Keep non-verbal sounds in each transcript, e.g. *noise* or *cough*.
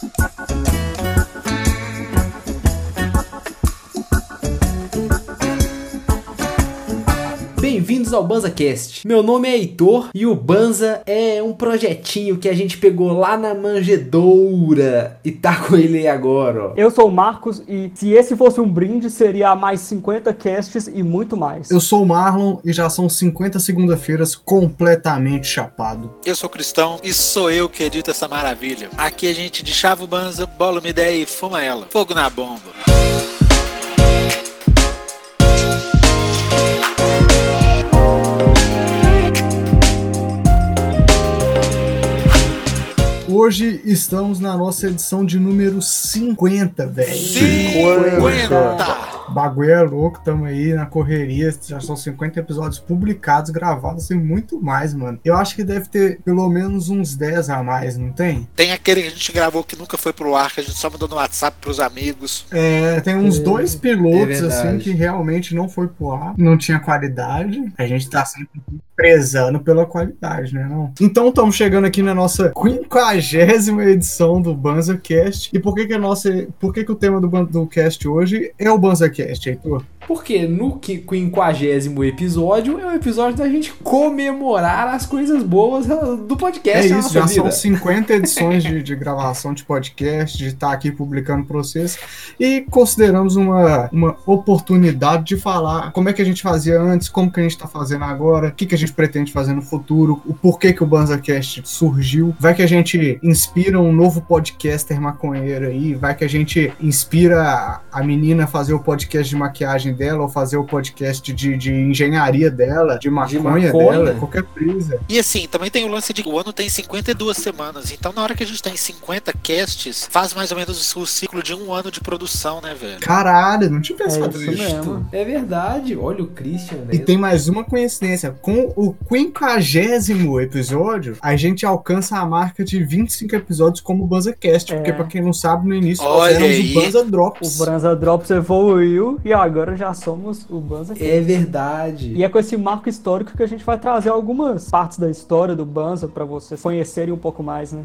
Bye. Bem-vindos ao BanzaCast. Meu nome é Heitor e o Banza é um projetinho que a gente pegou lá na manjedoura e tá com ele aí agora, ó. Eu sou o Marcos e se esse fosse um brinde, seria mais 50 casts e muito mais. Eu sou o Marlon e já são 50 segunda-feiras completamente chapado. Eu sou cristão e sou eu que edito essa maravilha. Aqui a gente deschava o banza, bola uma ideia e fuma ela. Fogo na bomba. Hoje estamos na nossa edição de número 50, velho. 50! Bagulho é louco, tamo aí na correria. Já são 50 episódios publicados, gravados e muito mais, mano. Eu acho que deve ter pelo menos uns 10 a mais, não tem? Tem aquele que a gente gravou que nunca foi pro ar, que a gente só mandou no WhatsApp pros amigos. É, tem uns É, dois é pilotos, verdade. assim, que realmente não foi pro ar, não tinha qualidade. A gente tá sempre prezando pela qualidade, né? Não? Então estamos chegando aqui na nossa quinquagésima edição do BanzaCast. E por que que a nossa, por que que o tema do, do cast hoje é o BanzaCast, Heitor? Porque no qui- quinquagésimo episódio é o episódio da gente comemorar as coisas boas do podcast É isso, já vida. são 50 edições de, de gravação de podcast, de estar aqui publicando para vocês. E consideramos uma, uma oportunidade de falar como é que a gente fazia antes, como que a gente está fazendo agora, o que, que a gente pretende fazer no futuro, o porquê que o BanzaCast surgiu. Vai que a gente inspira um novo podcaster maconheiro aí, vai que a gente inspira a menina a fazer o podcast de maquiagem dela, ou fazer o podcast de, de engenharia dela, de maconha, maconha. dela, qualquer coisa. E assim, também tem o lance de que o ano tem 52 semanas. Então, na hora que a gente tem 50 casts, faz mais ou menos o ciclo de um ano de produção, né, velho? Caralho, não tinha pensado isso nisso. mesmo. É verdade. Olha o Christian, E velho. tem mais uma coincidência. Com o quinquagésimo episódio, a gente alcança a marca de 25 episódios como BanzaCast. É. Porque, pra quem não sabe, no início Olha nós éramos aí. o Banza O Drops. Branza Drops evoluiu e agora já somos o Banza É verdade. E é com esse marco histórico que a gente vai trazer algumas partes da história do Banza pra vocês conhecerem um pouco mais, né?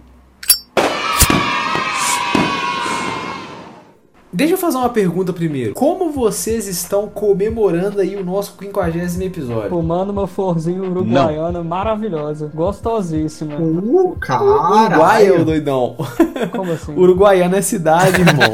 Deixa eu fazer uma pergunta primeiro. Como vocês estão comemorando aí o nosso quinquagésimo episódio? Fumando uma florzinha uruguaiana maravilhosa, gostosíssima. Uh, Uruguai, ô caralho. doidão. Como assim? Uruguaiana é cidade, irmão.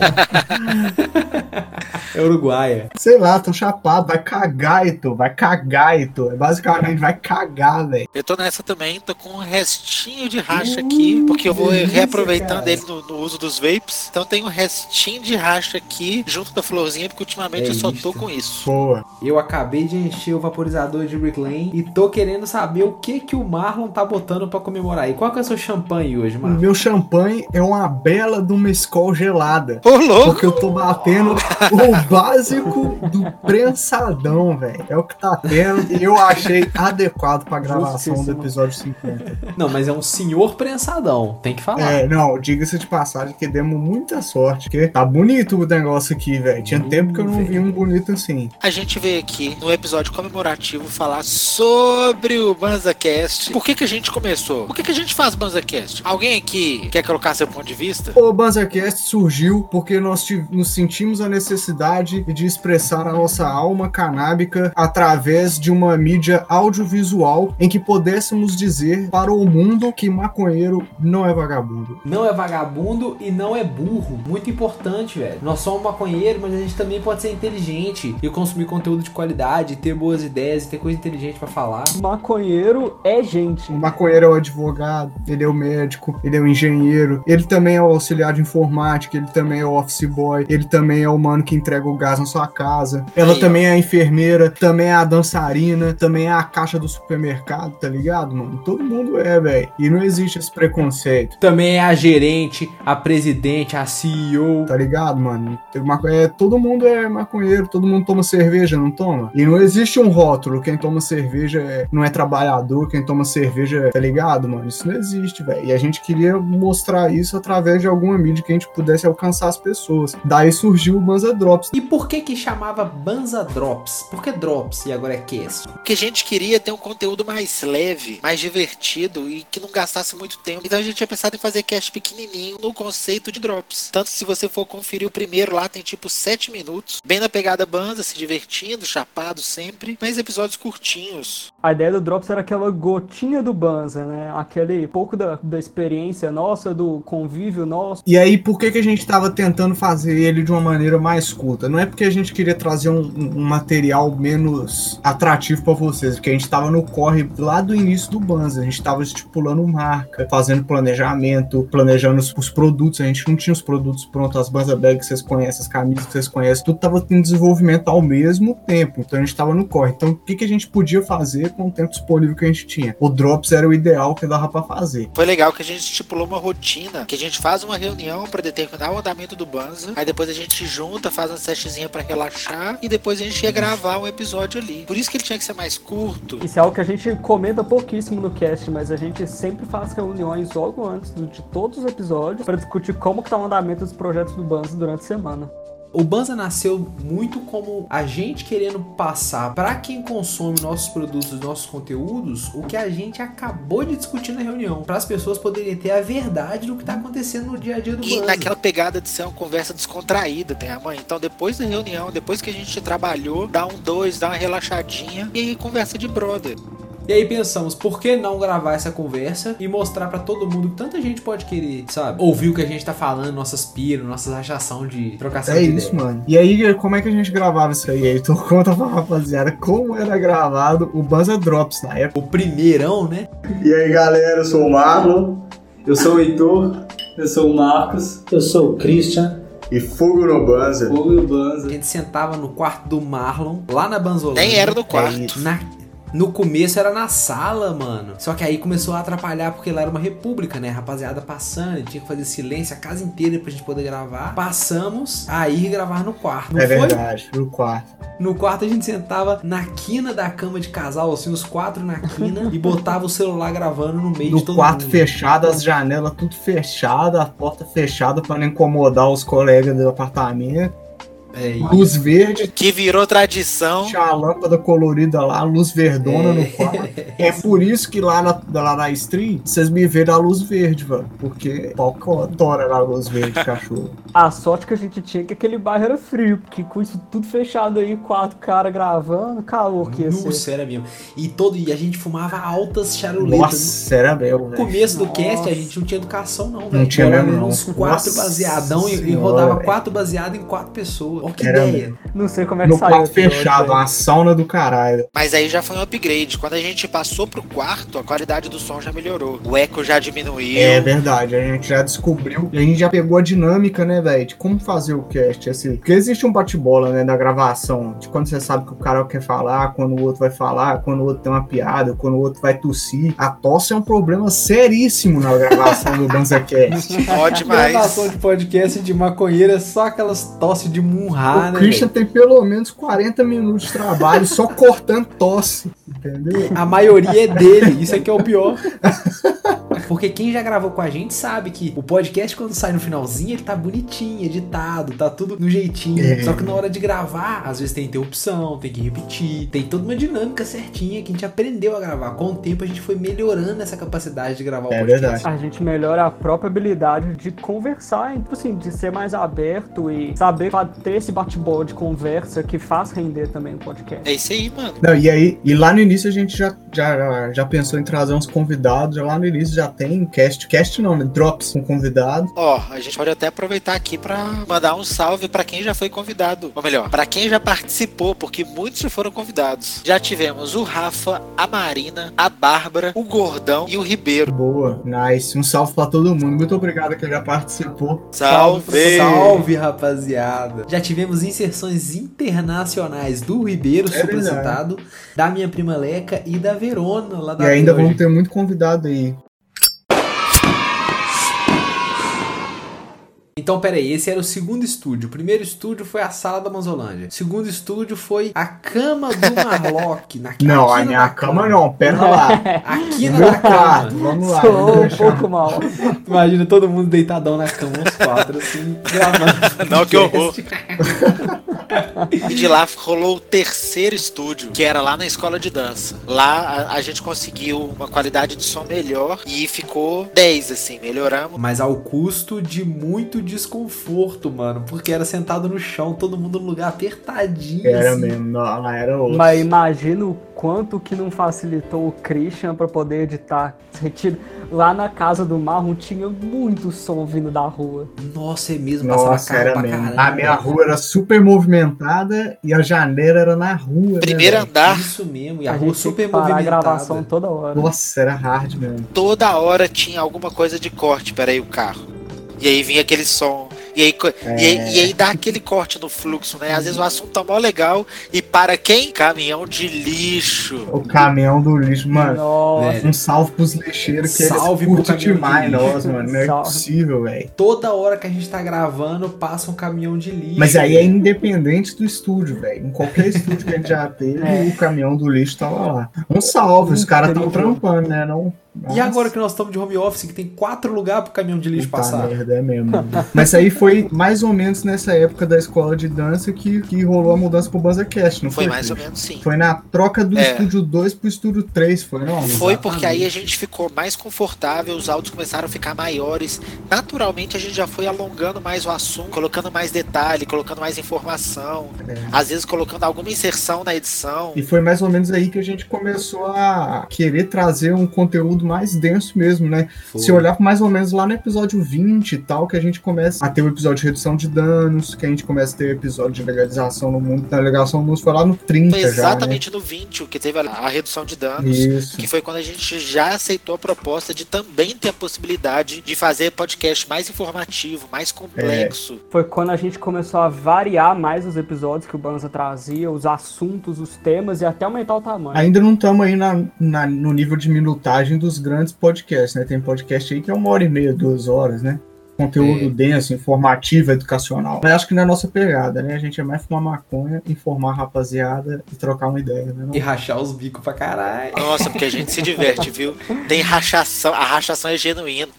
*laughs* é Uruguaia. Sei lá, tô chapado. Vai cagar, Heitor. Vai cagar, Heitor. É Basicamente, vai cagar, velho. Eu tô nessa também, tô com um restinho de racha aqui, porque eu vou delícia, reaproveitando cara. ele no, no uso dos vapes. Então tem um restinho de racha aqui, junto da florzinha, porque ultimamente É eu só tô com isso. Boa. Eu acabei de encher o vaporizador de Rick Lane e tô querendo saber o que que o Marlon tá botando pra comemorar. E qual que é o seu champanhe hoje, O Marlon? meu champanhe é uma bela de uma escola gelada. Ô, louco! Porque eu tô batendo o básico do prensadão, velho. É o que tá tendo. E eu achei adequado pra gravação do episódio 50. Não, mas é um senhor prensadão. Tem que falar. É, não, diga-se de passagem que demos muita sorte. Porque tá bonito o negócio aqui, velho. Tinha tempo que eu não vi um bonito assim. A gente veio aqui no episódio comemorativo falar sobre o BanzaCast. Por que, que a gente começou? Por que, que a gente faz BanzaCast? Alguém aqui quer colocar seu ponto de vista? O BanzaCast surgiu porque nós nos sentimos a necessidade de expressar a nossa alma canábica através de uma mídia audiovisual em que pudéssemos dizer para o mundo que maconheiro não é vagabundo. Não é vagabundo e não é burro. Muito importante, velho. Nós somos maconheiros, mas a gente também pode ser inteligente e consumir conteúdo de qualidade, ter boas ideias e ter coisa inteligente pra falar. Maconheiro é gente. O maconheiro é o advogado, ele é o médico, ele é o engenheiro, ele também é o auxiliar de informática, ele também é o office boy, ele também é o mano que entrega o gás na sua casa. Ela Aí, ó. também é a enfermeira, também é a dançarina, também é a caixa do supermercado, tá ligado, mano? Todo mundo é, velho. E não existe esse preconceito. Também é a gerente, a presidente, a CEO. Tá ligado, mano? É, todo mundo é maconheiro, todo mundo toma cerveja, não toma? E não existe um rótulo, quem toma cerveja é- não é trabalhador, quem toma cerveja, tá ligado, mano? Isso não existe, velho. E a gente queria mostrar isso através de alguma mídia que a gente pudesse alcançar as pessoas. Daí surgiu o Banza Drops. Drops. E por que que chamava Banza Drops? Por que Drops e agora é Cast? Porque a gente queria ter um conteúdo mais leve, mais divertido e que não gastasse muito tempo. Então a gente tinha pensado em fazer cast pequenininho no conceito de drops. Tanto se você for conferir o primeiro lá, tem tipo 7 minutos. Bem na pegada Banza, se divertindo, chapado sempre. Mas episódios curtinhos. A ideia do Drops era aquela gotinha do Banza, né? Aquele pouco da, da experiência nossa, do convívio nosso. E aí, por que, que a gente tava tentando fazer ele de uma maneira mais curta? Não é porque a gente queria trazer um, um material menos atrativo para vocês, porque a gente tava no corre lá do início do Banza. A gente tava estipulando marca, fazendo planejamento, planejando os, os produtos. A gente não tinha os produtos prontos, as Banza Bags que vocês conhecem, as camisas que vocês conhecem, tudo tava em desenvolvimento ao mesmo tempo. Então a gente tava no corre. Então o que, que a gente podia fazer com o tempo disponível que a gente tinha? O Drops era o ideal que dava para fazer. Foi legal que a gente estipulou uma rotina, que a gente faz uma reunião para determinar o andamento do Banza, aí depois a gente junta, faz uma sessionzinha para relaxar e depois a gente ia gravar um episódio ali. Por isso que ele tinha que ser mais curto. Isso é algo que a gente comenta pouquíssimo no cast, mas a gente sempre faz reuniões logo antes de todos os episódios para discutir como que tá o andamento dos projetos do Banza durante a semana. O Banza nasceu muito como a gente querendo passar para quem consome nossos produtos, nossos conteúdos, o que a gente acabou de discutir na reunião, para as pessoas poderem ter a verdade do que tá acontecendo no dia a dia do E Banza. naquela pegada de ser uma conversa descontraída, né, mãe? Então, depois da reunião, depois que a gente trabalhou, dá um dois, dá uma relaxadinha e aí conversa de brother. E aí pensamos, por que não gravar essa conversa e mostrar pra todo mundo que tanta gente pode querer, sabe? Ouvir o que a gente tá falando, nossas piras, nossas achação de trocação É de isso, ideia. mano. E aí, como é que a gente gravava isso aí? Aí, tu *laughs* conta pra rapaziada como era gravado o Banza Drops na época. O primeirão, né? E aí galera, eu sou o Marlon, eu sou o Heitor, eu sou o Marcos, Eu sou o Christian, e Fogo no Banza. Fogo e o A Banza. gente sentava no quarto do Marlon, lá na Banzolândia. Nem era no É quarto. Na- no começo era na sala, mano. Só que aí começou a atrapalhar porque lá era uma república, né? Rapaziada passando, tinha que fazer silêncio a casa inteira pra gente poder gravar. Passamos a ir gravar no quarto. Não é foi? verdade, no quarto. No quarto a gente sentava na quina da cama de casal, assim, os quatro na quina, *laughs* e botava o celular gravando no meio de No todo quarto mundo. fechado, as janelas tudo fechadas, a porta fechada pra não incomodar os colegas do apartamento. É, Luz verde, Que virou tradição. tinha a lâmpada colorida lá, luz verdona no quarto. *laughs* É por isso que lá na, lá na stream, vocês me veem a luz verde, velho. Porque o pau adora na luz verde, *laughs* cachorro. A sorte que a gente tinha é que aquele bairro era frio, porque com isso tudo fechado aí, quatro caras gravando, calor que ia ser. Nossa, era mesmo. E, todo, e a gente fumava altas charuletas. Nossa, era meu, No velho. começo do Nossa. cast a gente não tinha educação, não, velho. tinha mesmo, não. Uns quatro Nossa baseadão e- e, rodava quatro baseados em quatro pessoas. Que Era ideia. Não sei como é que No saiu. quarto fechado, uma sauna do caralho. Mas aí já foi um upgrade. Quando a gente passou pro quarto, a qualidade do som já melhorou. O eco já diminuiu. É verdade, a gente já descobriu. E a gente já pegou a dinâmica, né, velho, de como fazer o cast, assim. Porque existe um bate-bola, né, da gravação. De quando você sabe que o cara quer falar, quando o outro vai falar, quando o outro tem uma piada, quando o outro vai tossir. A tosse é um problema seríssimo na gravação do BanzaCast. *laughs* Ó demais. Gravação de podcast de maconheiro é só aquelas tosse de murrar, o né? Christian velho? tem pelo menos 40 minutos de trabalho só cortando tosse, entendeu? A maioria é dele, isso aqui é o pior. *laughs* Porque quem já gravou com a gente sabe que o podcast, quando sai no finalzinho, ele tá bonitinho, editado, tá tudo no jeitinho. É. Só que na hora de gravar, às vezes tem interrupção, tem que repetir, tem toda uma dinâmica certinha que a gente aprendeu a gravar. Com o tempo a gente foi melhorando essa capacidade de gravar o É podcast. verdade. A gente melhora a própria habilidade de conversar, tipo assim, de ser mais aberto e saber ter esse bate-bola de conversa que faz render também o podcast. É isso aí, mano. Não, e aí, e lá no início a gente já, já, já pensou em trazer uns convidados, já lá no início já tem cast, cast não, né? Drops com convidado. Ó, a gente pode até aproveitar aqui pra mandar um salve pra quem já foi convidado. Ou melhor, pra quem já participou, porque muitos já foram convidados. Já tivemos o Rafa, a Marina, a Bárbara, o Gordão e o Ribeiro. Boa, nice. Um salve pra todo mundo. Muito obrigado que já participou. Salve! Salve, rapaziada! Já tivemos inserções internacionais do Ribeiro, É da minha prima Leca e da Verona, lá da e ainda vamos ter muito convidado aí. Então, peraí, esse era o segundo estúdio. O primeiro estúdio foi a sala da Manzolândia. O segundo estúdio foi a cama do *laughs* Marlock. Na Não, a minha da cama não, pera lá. A quina Meu da quarto, cama. vamos lá. Sou um pouco mal. *laughs* Imagina todo mundo deitadão na cama, os quatro, assim, gravando. Não, que horror. *laughs* E de lá rolou o terceiro estúdio, que era lá na escola de dança. Lá a, a gente conseguiu uma qualidade de som melhor e ficou 10, assim, melhoramos. Mas ao custo de muito desconforto, mano. Porque era sentado no chão, todo mundo no lugar apertadinho. Era assim. mesmo, lá era outro. Mas imagina o quanto que não facilitou o Christian pra poder editar. Sentido. Lá na casa do Marlon tinha muito som vindo da rua. Nossa, é mesmo. Passava Nossa, carro era pra mesmo. caramba. A minha rua era super movimentada e a janela era na rua. Primeiro né, velho? andar, Isso mesmo. E a, A, rua gente tinha super que parar a movimentada. gravação toda hora. Nossa, era hard mesmo. toda hora tinha alguma coisa de corte, peraí, o carro. E aí vinha aquele som. E aí, co- e, aí, e aí dá aquele corte no fluxo, né? Às vezes o assunto tá mó legal e para quem? Caminhão de lixo. O caminhão do lixo, mano. Nossa. Um salve pros lixeiros que Salve eles curtem de demais lixo. nós, mano. Não é Salve. possível, velho. Toda hora que a gente tá gravando, passa um caminhão de lixo. Mas aí é independente do estúdio, velho. Em qualquer estúdio que a gente já teve, *laughs* É. o caminhão do lixo tava lá. Um salve, os caras tão trampando, né? Não, E agora que nós estamos de home office, que tem quatro lugares pro caminhão de lixo Puta passar. merda, é mesmo. *laughs* Mas aí foi mais ou menos nessa época da escola de dança que, que rolou a mudança pro BanzaCast, não foi? Foi mais ou menos sim. Foi na troca do É. estúdio 2 pro estúdio 3, foi não? Foi porque aí a gente ficou mais confortável, os áudios começaram a ficar maiores. Naturalmente a gente já foi alongando mais o assunto, colocando mais detalhe, colocando mais informação, É. às vezes colocando alguma inserção na edição. E foi mais ou menos aí que a gente começou a querer trazer um conteúdo mais denso mesmo, né? Foi. Se olhar mais ou menos lá no episódio 20 e tal, que a gente começa a ter o episódio de redução de danos, que a gente começa a ter o episódio de legalização no mundo. A legalização no mundo foi lá no 30 Foi já, né? exatamente no 20 o que teve a, a redução de danos. Isso. Que foi quando a gente já aceitou a proposta de também ter a possibilidade de fazer podcast mais informativo, mais complexo. Foi quando a gente começou a variar mais os episódios que o Banza trazia, os assuntos, os temas e até aumentar o tamanho. Ainda não estamos aí na, na- no nível de minutagem dos grandes podcasts, né? Tem podcast aí que é uma hora e meia, duas horas, né? Conteúdo É. denso, informativo, educacional. Mas acho que não é a nossa pegada, né? A gente é mais fumar maconha, informar a rapaziada e trocar uma ideia, né? não? E rachar os bicos pra caralho. Nossa, porque a gente se diverte, viu? Tem rachação, a rachação é genuína.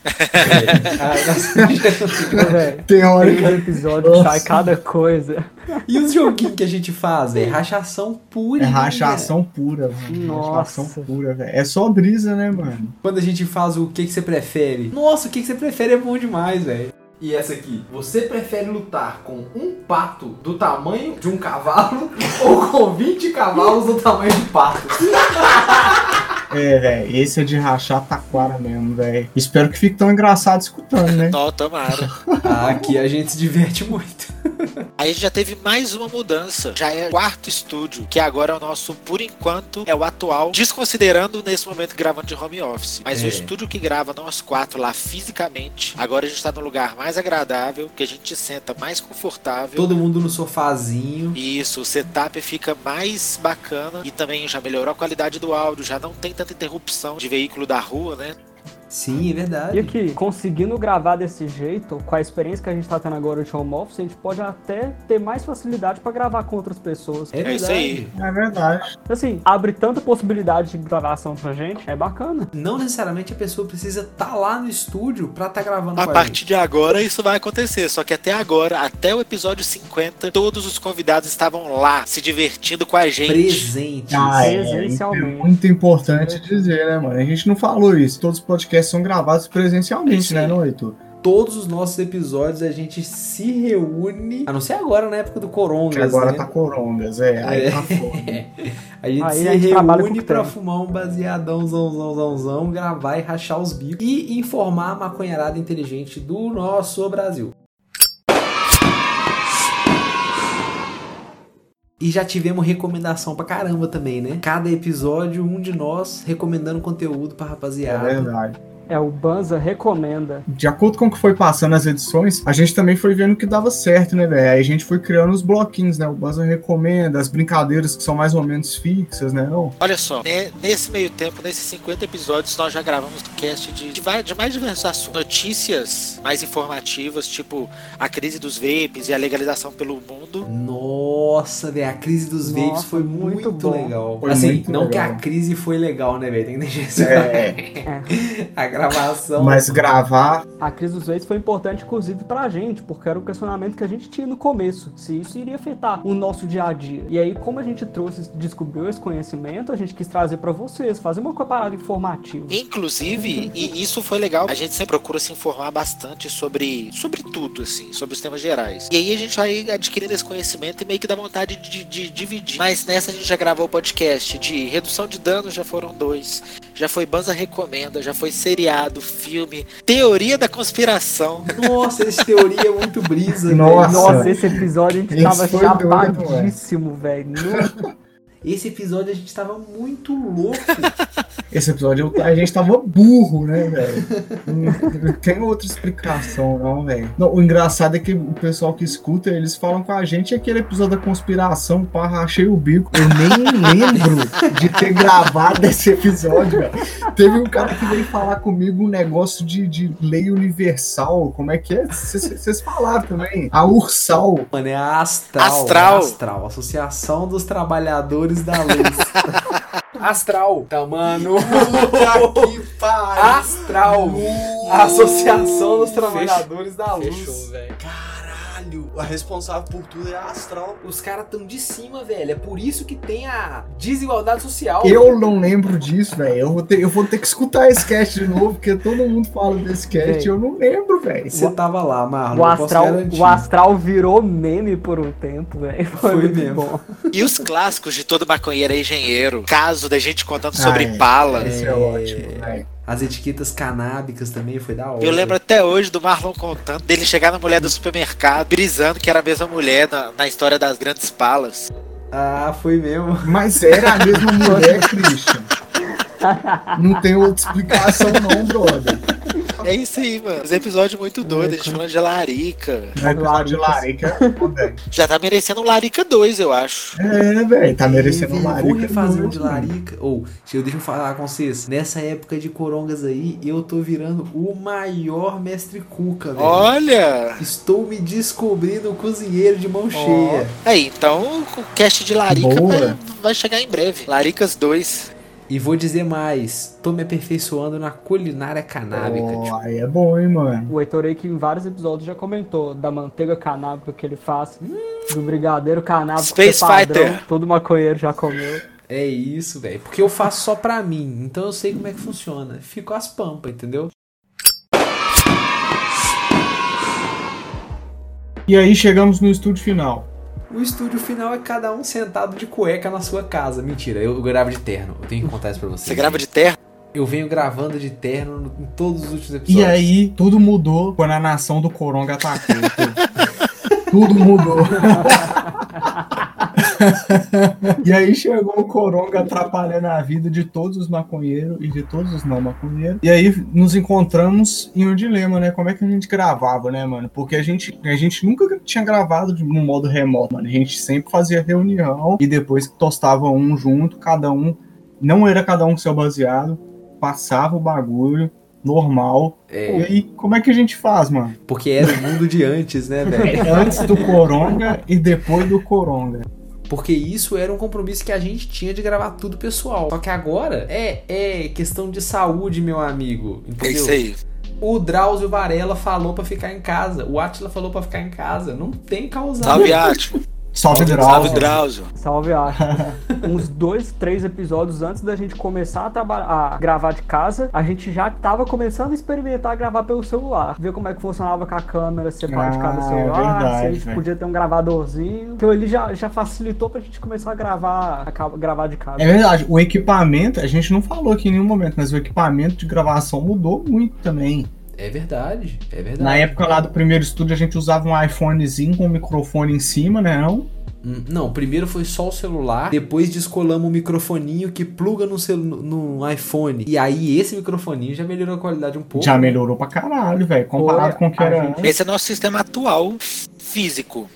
Velho, Tem hora cada que episódio Nossa. sai cada coisa. e os joguinhos que a gente faz, velho? Rachação pura. é rachação pura, mano. Nossa. Rachação pura, velho. É só brisa, né, mano? Quando a gente faz o que, que você prefere. Nossa, o que, que você prefere é bom demais, velho. E essa aqui, você prefere lutar com um pato do tamanho de um cavalo *laughs* ou com 20 cavalos do tamanho de pato? É, velho. Esse é de rachar taquara mesmo, velho. Espero que fique tão engraçado escutando, né? *laughs* Não, tomara. Ah, aqui a gente se diverte muito. Aí a gente já teve mais uma mudança. Já é o quarto estúdio, que agora é o nosso, por enquanto, é o atual, desconsiderando nesse momento gravando de home office. Mas É. o estúdio que grava nós quatro lá fisicamente, agora a gente tá num lugar mais agradável, que a gente senta mais confortável. Todo mundo no sofazinho. Isso, o setup fica mais bacana e também já melhorou a qualidade do áudio, já não tem tanta interrupção de veículo da rua, né? Sim, é verdade. E aqui, conseguindo gravar desse jeito, com a experiência que a gente tá tendo agora de home office, a gente pode até ter mais facilidade pra gravar com outras pessoas. É, É isso verdade. aí. É verdade. Assim, abre tanta possibilidade de gravação pra gente, é bacana. Não necessariamente a pessoa precisa estar lá no estúdio pra estar gravando A com a partir gente. de agora isso vai acontecer, só que até agora, até o episódio 50, todos os convidados estavam lá, se divertindo com a gente. Presentes. Ah, é, Presencialmente. é muito importante dizer, né, mano? A gente não falou isso. Todos os podcasts são gravados presencialmente, Sim. né, não, Heitor? Todos os nossos episódios a gente se reúne. A não ser agora, na época do Corongas. Que agora né? tá corongas, é. Aí É. tá foda. *laughs* A gente Aí se a gente reúne pra fumar um baseadão, zão, zão, zão, zão, gravar e rachar os bicos e informar a maconharada inteligente do nosso Brasil. E já tivemos recomendação pra caramba também, né? Cada episódio, um de nós recomendando conteúdo pra É rapaziada. verdade. É, o Banza recomenda. De acordo com o que foi passando as edições, a gente também foi vendo que dava certo, né, velho? Aí a gente foi criando os bloquinhos, né? O Banza recomenda, as brincadeiras que são mais ou menos fixas, né? Não? Olha só, né, nesse meio tempo, nesses 50 episódios, nós já gravamos cast de, de, de mais diversos assuntos. Notícias mais informativas, tipo a crise dos vapes e a legalização pelo mundo. Nossa, velho, a crise dos Nossa, vapes foi muito muito, legal. Foi assim, muito não legal. que a crise foi legal, né, velho? Tem que deixar isso É. A gravação. Mas gravar. A crise dos vapes foi importante, inclusive, pra gente, porque era o questionamento que a gente tinha no começo, se isso iria afetar o nosso dia a dia. E aí, como a gente trouxe, descobriu esse conhecimento, a gente quis trazer pra vocês, fazer uma parada informativa. Inclusive, e isso foi legal, a gente sempre procura se informar bastante sobre, sobre tudo, assim, sobre os temas gerais. E aí a gente vai adquirindo esse conhecimento e meio que dá vontade de, de dividir. Mas nessa a gente já gravou o podcast de redução de danos, já foram dois. Já foi Banza Recomenda, já foi seriado, filme, teoria da conspiração. Nossa, essa teoria é muito brisa, Nossa. Nossa, esse episódio a gente Esse tava chapadíssimo, velho. *laughs* Esse episódio a gente tava muito louco. Esse episódio a gente tava burro, né, velho? Não- Não tem outra explicação, não, velho. O engraçado é que o pessoal que escuta, eles falam com a gente aquele episódio da conspiração, pá, rachei o bico. Eu nem lembro de ter gravado esse episódio, velho. Teve um cara que veio falar comigo um negócio de, de lei universal. Como é que é? Vocês falaram também. A Ursal. Mano, é a Astral. Astral. é a Astral, Associação dos Trabalhadores da Luz. *laughs* Astral. Tá, mano. que pariu. Astral. A Associação dos Trabalhadores da Luz. Fechou, velho. Caralho, a responsável por tudo é a Astral. Os caras tão de cima, velho. É por isso que tem a desigualdade social. Eu não lembro disso, velho. Eu, vou ter- eu vou ter que escutar esse cast de novo, porque todo mundo fala desse cast Véi. e eu não lembro, velho. Você tava lá, Marlon. O astral, o astral virou meme por um tempo, velho. Foi, Foi mesmo. bom. *laughs* E os clássicos de todo maconheiro é engenheiro. Caso da gente contando sobre Ai, pala. Esse é, É. ótimo, velho. As etiquetas canábicas também foi da hora. Eu lembro até hoje do Marlon contando dele chegar na mulher do supermercado, brisando que era a mesma mulher na, na história das grandes palas. Ah, foi mesmo. Mas era a mesma mulher, Christian. *laughs* Não tem outra explicação, não, brother. É isso aí, mano. Os episódios muito doidos, a gente falando de Larica. No episódio de Larica *laughs* é. Já tá merecendo um Larica 2, eu acho. É, velho, tá merecendo um Larica. Vou refazer um de larica. Ou, deixa eu falar com vocês. Nessa época de corongas aí, eu tô virando o maior mestre cuca, velho. Olha! Estou me descobrindo cozinheiro de mão cheia. Aí, então o cast de Larica vai, vai chegar em breve. Laricas 2. E vou dizer mais, tô me aperfeiçoando na culinária canábica. Ó, tipo. aí é bom, hein, mano. O Heitor aí que em vários episódios já comentou da manteiga canábica que ele faz, do brigadeiro canábico Space que é padrão, Fighter. todo maconheiro já comeu. É isso, velho. Porque eu faço só pra mim, então eu sei como é que funciona. Fico as pampas, entendeu? E aí chegamos no estúdio final. O estúdio final é cada um sentado de cueca na sua casa. Mentira, eu gravo de terno. Eu tenho que contar isso pra vocês. Você grava de terra? Eu venho gravando de terno no- em todos os últimos E episódios. aí, tudo mudou quando a nação do Coronga atacou. *laughs* tudo mudou. *laughs* e aí chegou o Coronga atrapalhando a vida de todos os maconheiros e de todos os não maconheiros. E aí nos encontramos em um dilema, né? Como é que a gente gravava, né, mano? Porque a gente, a gente nunca tinha gravado de um modo remoto, mano. A gente sempre fazia reunião e depois tostava um junto, cada um. Não era cada um com seu baseado, passava o bagulho normal. É, E aí, como é que a gente faz, mano? porque era o mundo de antes, né, velho? *laughs* Antes do Coronga e depois do Coronga. Porque isso era um compromisso que a gente tinha de gravar tudo pessoal. Só que agora é, é questão de saúde, meu amigo. É Entendeu? isso aí. O Drauzio Varela falou pra ficar em casa. O Atila falou pra ficar em casa. Não tem causado. Salve, Átimo. *laughs* Salve, Salve, Drauzio. Drauzio. Salve, acho. *laughs* Uns dois, três episódios antes da gente começar a, a gravar de casa, a gente já tava começando a experimentar gravar pelo celular. Ver como é que funcionava com a câmera separada de cada Ah, celular, é verdade, se a gente velho. podia ter um gravadorzinho. Então ele já, já facilitou pra gente começar a gravar, a gravar de casa. É verdade, o equipamento, a gente não falou aqui em nenhum momento, mas o equipamento de gravação mudou muito também. É verdade, é verdade. Na época lá do primeiro estúdio, a gente usava um iPhonezinho com um microfone em cima, né? Não? Hum, Não, primeiro foi só o celular, depois descolamos um microfoninho que pluga no, celu- no iPhone. E aí esse microfoninho já melhorou a qualidade um pouco. Já melhorou pra caralho, velho. Comparado Foi, com o que a era gente- antes. Esse é nosso sistema atual físico.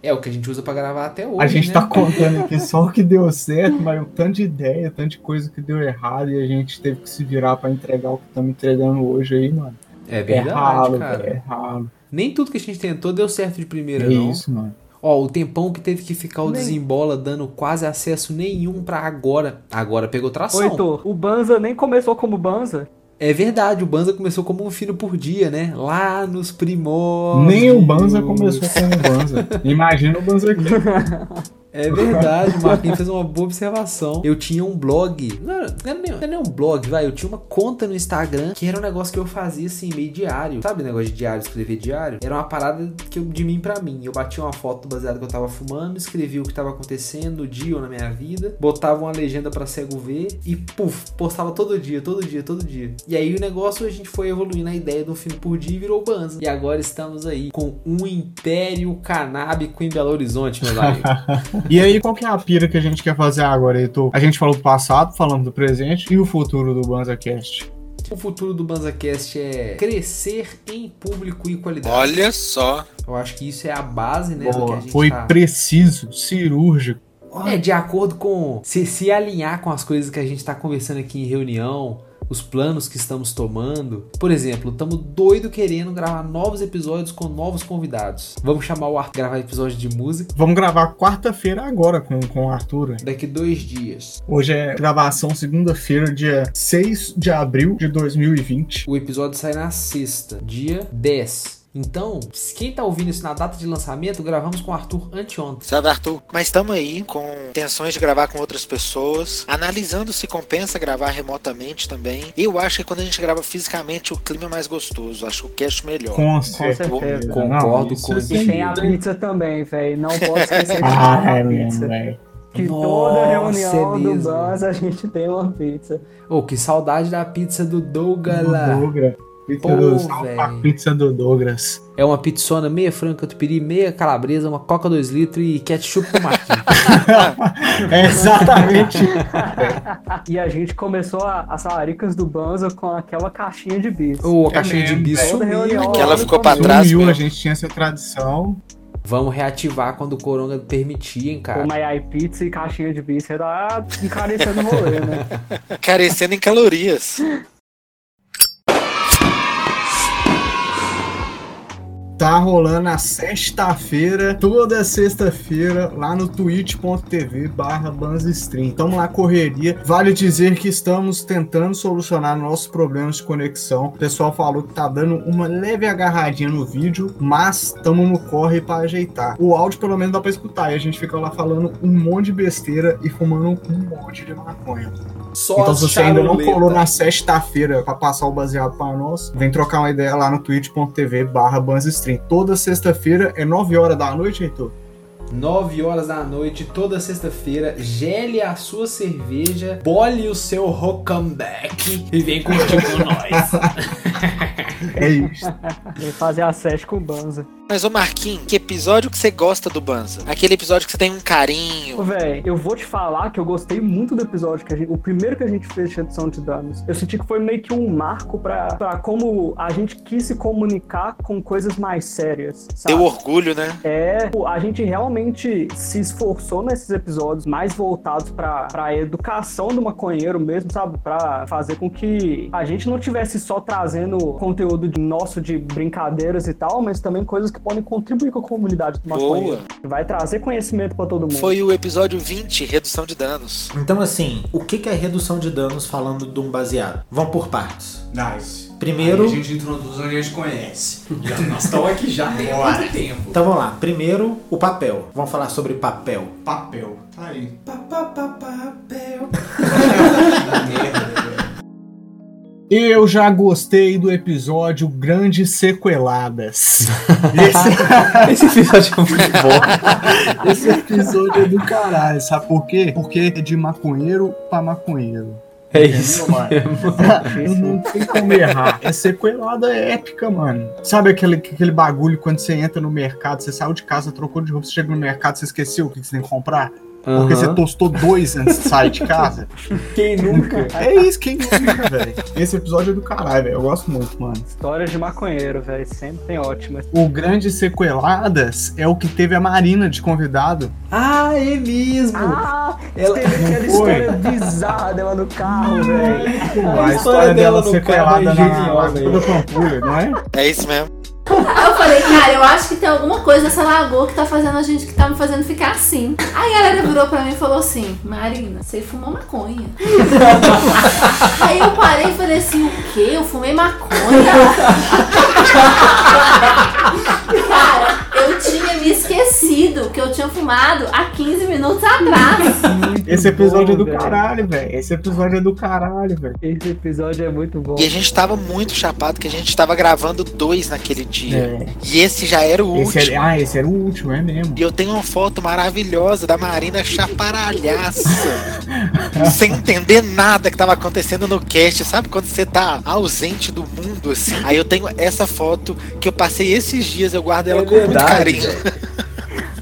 É o que a gente usa pra gravar até hoje. A gente né? tá contando aqui só o que deu certo, mas um tanto de ideia, tanto de coisa que deu errado e a gente teve que se virar pra entregar o que estamos entregando hoje aí, mano. É É verdade, ralo, cara. é ralo. Nem tudo que a gente tentou deu certo de primeira, É não. isso, mano. Ó, o tempão que teve que ficar o Nem- desembola dando quase acesso nenhum pra agora. Agora pegou tração. Ô, Heitor, o Banza nem começou como Banza. É verdade, o Banza começou como um fino por dia, né? Lá nos primórdios. Nem o Banza começou como Banza. Imagina o Banza aqui. *laughs* É verdade, o Marquinhos fez uma boa observação. Eu tinha um blog. Não era, não não era nem um blog, vai. Eu tinha uma conta no Instagram que era um negócio que eu fazia assim, meio diário. Sabe o negócio de diário, escrever diário? Era uma parada que eu, de mim pra mim. Eu batia uma foto do baseado que eu tava fumando, escrevia o que tava acontecendo no dia ou na minha vida, botava uma legenda pra cego ver e, puf, postava todo dia, todo dia, todo dia. E aí o negócio a gente foi evoluindo a ideia de um filme por dia e virou Banza. E agora estamos aí com um império canábico em Belo Horizonte, meus amigos. *laughs* E aí, qual que é a pira que a gente quer fazer agora, Heitor? A gente falou do passado, falamos do presente e o futuro do BanzaCast. O futuro do BanzaCast é crescer em público e qualidade. Olha só. Eu acho que isso é a base, né, do que a Boa, gente foi tá... preciso, cirúrgico. É, de acordo com... Se, se alinhar com as coisas que a gente tá conversando aqui em reunião, os planos que estamos tomando. Por exemplo, estamos doido querendo gravar novos episódios com novos convidados. Vamos chamar o Arthur gravar episódio de música Vamos gravar quarta-feira agora com, com o Arthur. daqui dois dias. Hoje é gravação segunda-feira, dia 6 de abril de 2020. O episódio sai na sexta, dia 10. Então, quem tá ouvindo isso na data de lançamento, gravamos com o Arthur anteontem. Sabe, Arthur? Mas estamos aí com intenções de gravar com outras pessoas, analisando se compensa gravar remotamente também. Eu acho que quando a gente grava fisicamente, o clima é mais gostoso. Acho o cast melhor. Com certeza. Concordo isso com isso. E tem a pizza também, velho. Não pode *laughs* esquecer de Ah, a é mesmo, pizza. velho. Que Nossa, toda reunião é do mesmo. Banza a gente tem uma pizza. Ô, que saudade da pizza do Douglas. Do Douglas. Pizza, Pô, do, pra pizza do Douglas. É uma pizzona meia franca tupiri, meia calabresa, uma coca 2 litros e ketchup com marquinhos. *laughs* É exatamente. *laughs* E a gente começou a- as salaricas do Banza com aquela caixinha de bis. Ô, a caixinha de mesmo, bis sumiu. ela ficou pra trás Sumiu, a gente tinha essa tradição. Vamos reativar quando o Coronga permitir, hein, cara. Mas aí pizza e caixinha de bis, você tá encarecendo o rolê, né? *laughs* Carecendo em calorias. Tá rolando a sexta-feira, toda sexta-feira, lá no twitch.tv barra banzestream. Tamo lá, correria. Vale dizer que estamos tentando solucionar nossos problemas de conexão. O pessoal falou que tá dando uma leve agarradinha no vídeo, mas tamo no corre pra ajeitar. O áudio pelo menos dá pra escutar, e a gente fica lá falando um monte de besteira e fumando um monte de maconha. Só Então, se você ainda não colou na sexta-feira pra passar o baseado pra nós, vem trocar uma ideia lá no twitch.tv barra banzestream. Toda sexta-feira é 9 horas da noite, Heitor? 9 horas da noite, toda sexta-feira, gele a sua cerveja, bole o seu rock'n'back e vem curtir com nós. *laughs* É isso. Vem fazer a sete com o Banza. Mas, ô Marquinhos, que episódio que você gosta do Banza? Aquele episódio que você tem um carinho. Ô, Véi, eu vou te falar que eu gostei muito do episódio que a gente. O primeiro que a gente fez de redução de danos. Eu senti que foi meio que um marco pra, pra como a gente quis se comunicar com coisas mais sérias. Sabe? Deu orgulho, né? É, pô, a gente realmente se esforçou nesses episódios mais voltados pra, pra educação do maconheiro mesmo, sabe? Pra fazer com que a gente não tivesse só trazendo conteúdo de nosso de brincadeiras e tal, mas também coisas que podem contribuir com a comunidade do maconheiro. Vai trazer conhecimento pra todo mundo. Foi o episódio 20, redução de danos. Então, assim, o que é redução de danos falando de um baseado? Vamos por partes. Nice. Primeiro- Aí a gente introduz onde a gente conhece. Já, nós estamos aqui já tem muito tempo. Então vamos lá. Primeiro, o papel. Vamos falar sobre papel. Papel. Tá aí. Papel. *laughs* Eu já gostei do episódio Grandes Sequeladas. Esse, *laughs* Esse episódio é muito bom. *laughs* esse episódio é do caralho, sabe por quê? Porque é de maconheiro pra maconheiro. É isso. Não tem como errar. É sequelada épica, mano. Sabe aquele, aquele bagulho quando você entra no mercado, você saiu de casa, trocou de roupa, você chega no mercado, você esqueceu o que você tem que comprar? Porque você tostou dois antes de sair de casa? *laughs* Quem nunca? É isso, quem nunca, velho. Esse episódio é do caralho, velho. Eu gosto muito, mano. Histórias de maconheiro, velho. Sempre tem ótimas. O Grande Sequeladas é o que teve a Marina de convidado. Ah, é mesmo. Ah, Ela- teve aquela Não foi? história bizarra dela no carro, velho. A, história dela no carro é sequelada na genial, Lagoa velho. da Pampulha, não é? É isso mesmo. Eu falei, cara, eu acho que tem alguma coisa nessa lagoa que tá fazendo a gente, que tá me fazendo ficar assim. Aí a galera virou pra mim e falou assim, Marina, você fumou maconha. *laughs* Aí eu parei e falei assim, o quê? Eu fumei maconha? *laughs* Cara, eu tinha me esquecido que eu tinha fumado há 15 minutos atrás. *laughs* Esse episódio é do caralho, velho. Esse episódio é do caralho, velho. Esse episódio é muito bom. E a gente tava muito chapado, que a gente tava gravando dois naquele dia. É. E esse já era o Esse último. era, ah, esse era o último, é mesmo. E eu tenho uma foto maravilhosa da Marina chaparalhaça. *laughs* sem entender nada que tava acontecendo no cast. Sabe quando você tá ausente do mundo, assim? Aí eu tenho essa foto que eu passei esses dias, eu guardo ela É com muito verdade, carinho.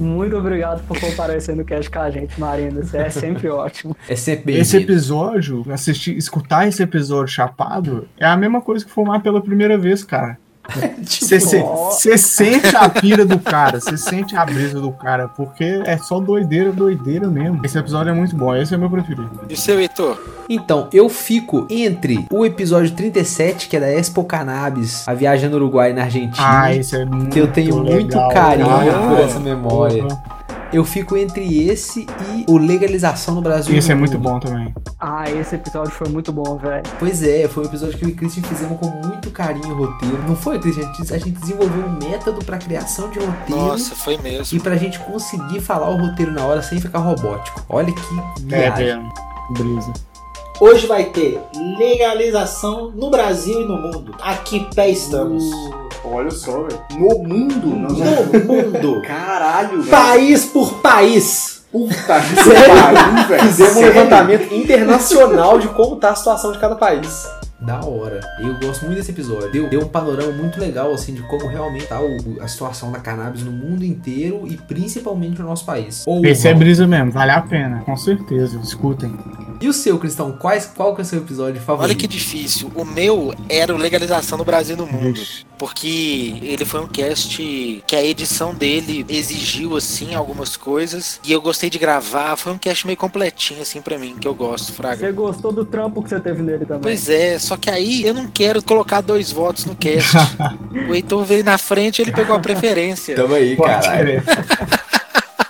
Muito obrigado por comparecer no cast com a gente, Marina. Você é sempre *laughs* ótimo. É sempre Esse episódio, assistir, escutar esse episódio chapado, é a mesma coisa que fumar pela primeira vez, cara. *laughs* Você se- ó. você sente a pira do cara, você sente a brisa do cara, porque é só doideira, doideira mesmo. Esse episódio é muito bom, esse é meu preferido. E o seu Heitor? Então, eu fico entre o episódio 37, que é da Expo Cannabis, a viagem no Uruguai e na Argentina. Ah, esse é muito que eu tenho muito legal, carinho cara. por essa memória. Porra. Eu fico entre esse e o Legalização no Brasil. Esse no é muito bom também. Ah, esse episódio foi muito bom, velho. Pois é, foi um episódio que eu e o Christian fizemos com muito carinho o roteiro. Não foi, Christian? A gente, a gente desenvolveu um método pra criação de roteiro. Nossa, foi mesmo. E pra gente conseguir falar o roteiro na hora sem ficar robótico. Olha que É, viagem. velho. Brisa. Hoje vai ter legalização no Brasil e no mundo. Aqui pé estamos. Olha só, velho. No mundo? No mundo. Caralho, velho. País por país. Puta que pariu, velho. Fizemos um levantamento internacional de como tá a situação de cada país. Da hora. Eu gosto muito desse episódio. Deu, deu um panorama muito legal, assim, de como realmente tá o- a situação da cannabis no mundo inteiro e principalmente no nosso país. Ou Esse é brisa mesmo, vale a pena, com certeza. Escutem. E o seu, Cristão? Quais, qual que é o seu episódio favorito? Olha que difícil. O meu era o legalização no Brasil e no mundo. Porque ele foi um cast que a edição dele exigiu, assim, algumas coisas. E eu gostei de gravar. Foi um cast meio completinho, assim, pra mim, que eu gosto, Fraga. Você gostou do trampo que você teve nele também? Pois é, só que aí eu não quero colocar dois votos no cast. *laughs* o Heitor veio na frente ele pegou a preferência. Tamo aí, caralho. *laughs*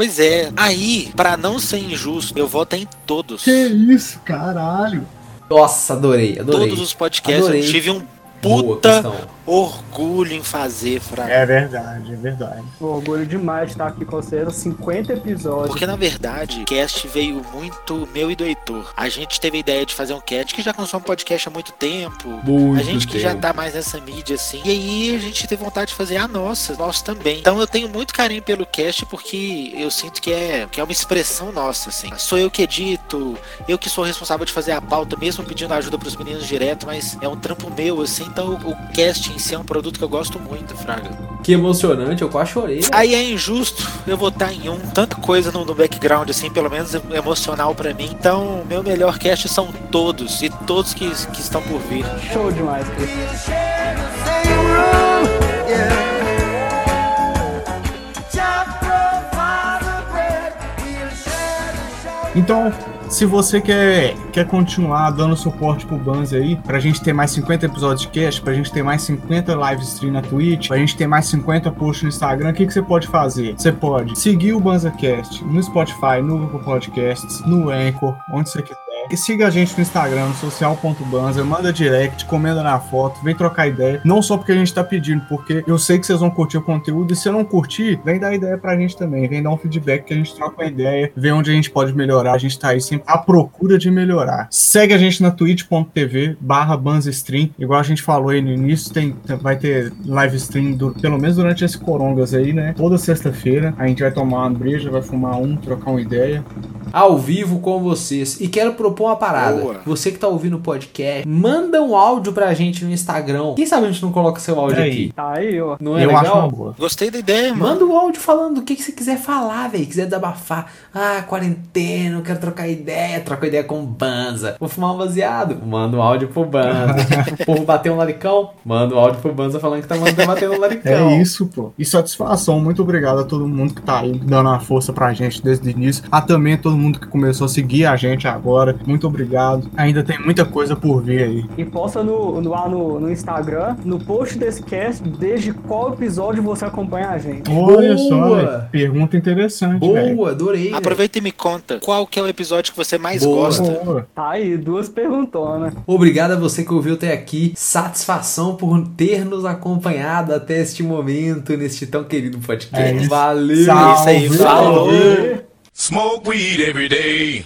Pois é, aí, pra não ser injusto, eu voto em todos. Que isso, caralho. Nossa, adorei, adorei. Todos os podcasts Adorei. eu tive um puta. Orgulho em fazer, Fraga. É verdade, é verdade. Orgulho demais de estar aqui com você. Eram 50 episódios. Porque na verdade, o cast veio muito meu e do Heitor. A gente teve a ideia de fazer um cast que já consome podcast há muito tempo. Muito a gente que já tá mais nessa mídia assim. E aí a gente teve vontade de fazer a nossa, nós também. Então eu tenho muito carinho pelo cast porque eu sinto que é, que é uma expressão nossa, assim. Sou eu que edito, eu que sou responsável de fazer a pauta, mesmo pedindo ajuda pros meninos direto, mas é um trampo meu, assim. Então o, o cast em si é um produto que eu gosto muito, Fraga. Que emocionante, eu quase chorei. Aí é injusto eu votar em um, tanta coisa no, no background, assim, pelo menos emocional pra mim. Então, meu melhor cast são todos, e todos que, que estão por vir. Show demais, Cris. Então, se você quer, quer continuar dando suporte pro Banz aí, pra gente ter mais 50 episódios de cast, pra gente ter mais 50 live stream na Twitch, pra gente ter mais 50 posts no Instagram, o que, que você pode fazer? Você pode seguir o BanzaCast no Spotify, no Google Podcasts, no Anchor, onde você quiser. Siga a gente no Instagram, social.banza, manda direct, comenta na foto, vem trocar ideia. Não só porque a gente tá pedindo, porque eu sei que vocês vão curtir o conteúdo, e se não curtir, vem dar ideia pra gente também, vem dar um feedback que a gente troca uma ideia, vê onde a gente pode melhorar. A gente tá aí sempre à procura de melhorar. Segue a gente na twitch.tv barra banzastream, igual a gente falou aí no início, tem, vai ter live stream, do- pelo menos durante esse corongas aí, né? Toda sexta-feira, a gente vai tomar uma breja, vai fumar um, trocar uma ideia. Ao vivo com vocês. E quero propor uma parada. Boa. Você que tá ouvindo o podcast, manda um áudio pra gente no Instagram. Quem sabe a gente não coloca seu áudio Aí. aqui? Tá aí, ó. Não é eu legal? acho uma boa. Gostei da ideia, mano. Manda o áudio falando do que, que você quiser falar, velho. Quiser desabafar. Ah, quarentena, eu quero trocar ideia. Troca ideia com o Banza. Vou fumar um baseado. Manda um áudio pro Banza. *laughs* o povo bater um laricão. Manda um áudio pro Banza falando que tá mandando batendo um laricão. É isso, pô. E satisfação. Muito obrigado a todo mundo que tá aí dando uma força pra gente desde o início. A também todo mundo que começou a seguir a gente agora. Muito obrigado. Ainda tem muita coisa por vir aí. E posta no, no, lá no, no Instagram, no post desse cast, desde qual episódio você acompanha a gente. Olha só, Boa! velho. pergunta interessante. Boa, adorei. velho. Aproveita e me conta qual que é o episódio que você mais Boa. gosta. Boa. Tá aí, duas perguntonas. Obrigado a você que ouviu até aqui. Satisfação por ter nos acompanhado até este momento, neste tão querido podcast. É isso. Valeu! Salve. Isso aí, falou! Smoke weed every day.